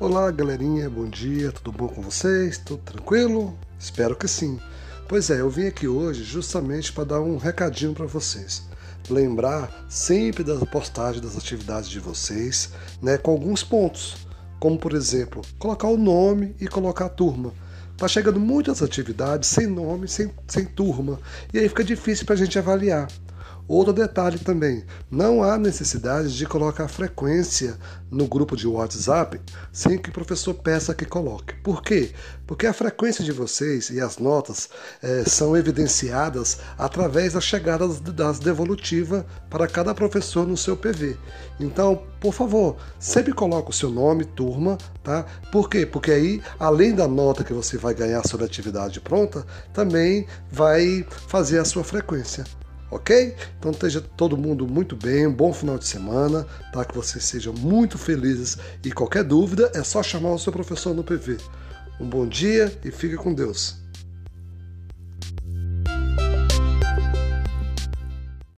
Olá, galerinha, bom dia, tudo bom com vocês? Tudo tranquilo? Espero que sim. Pois é, eu vim aqui hoje justamente para dar um recadinho para vocês. Lembrar sempre das postagens das atividades de vocês, né, com alguns pontos, como por exemplo, colocar o nome e colocar a turma. Tá chegando muitas atividades sem nome, sem, sem turma, e aí fica difícil para a gente avaliar. Outro detalhe também: não há necessidade de colocar frequência no grupo de WhatsApp sem que o professor peça que coloque. Por quê? Porque a frequência de vocês e as notas é, são evidenciadas através da chegada das devolutivas para cada professor no seu PV. Então, por favor, sempre coloque o seu nome, turma, tá? Por quê? Porque aí, além da nota que você vai ganhar sobre a atividade pronta, também vai fazer a sua frequência ok? Então esteja todo mundo muito bem, um bom final de semana, tá? Que vocês sejam muito felizes e qualquer dúvida é só chamar o seu professor no PV. Um bom dia e fique com Deus.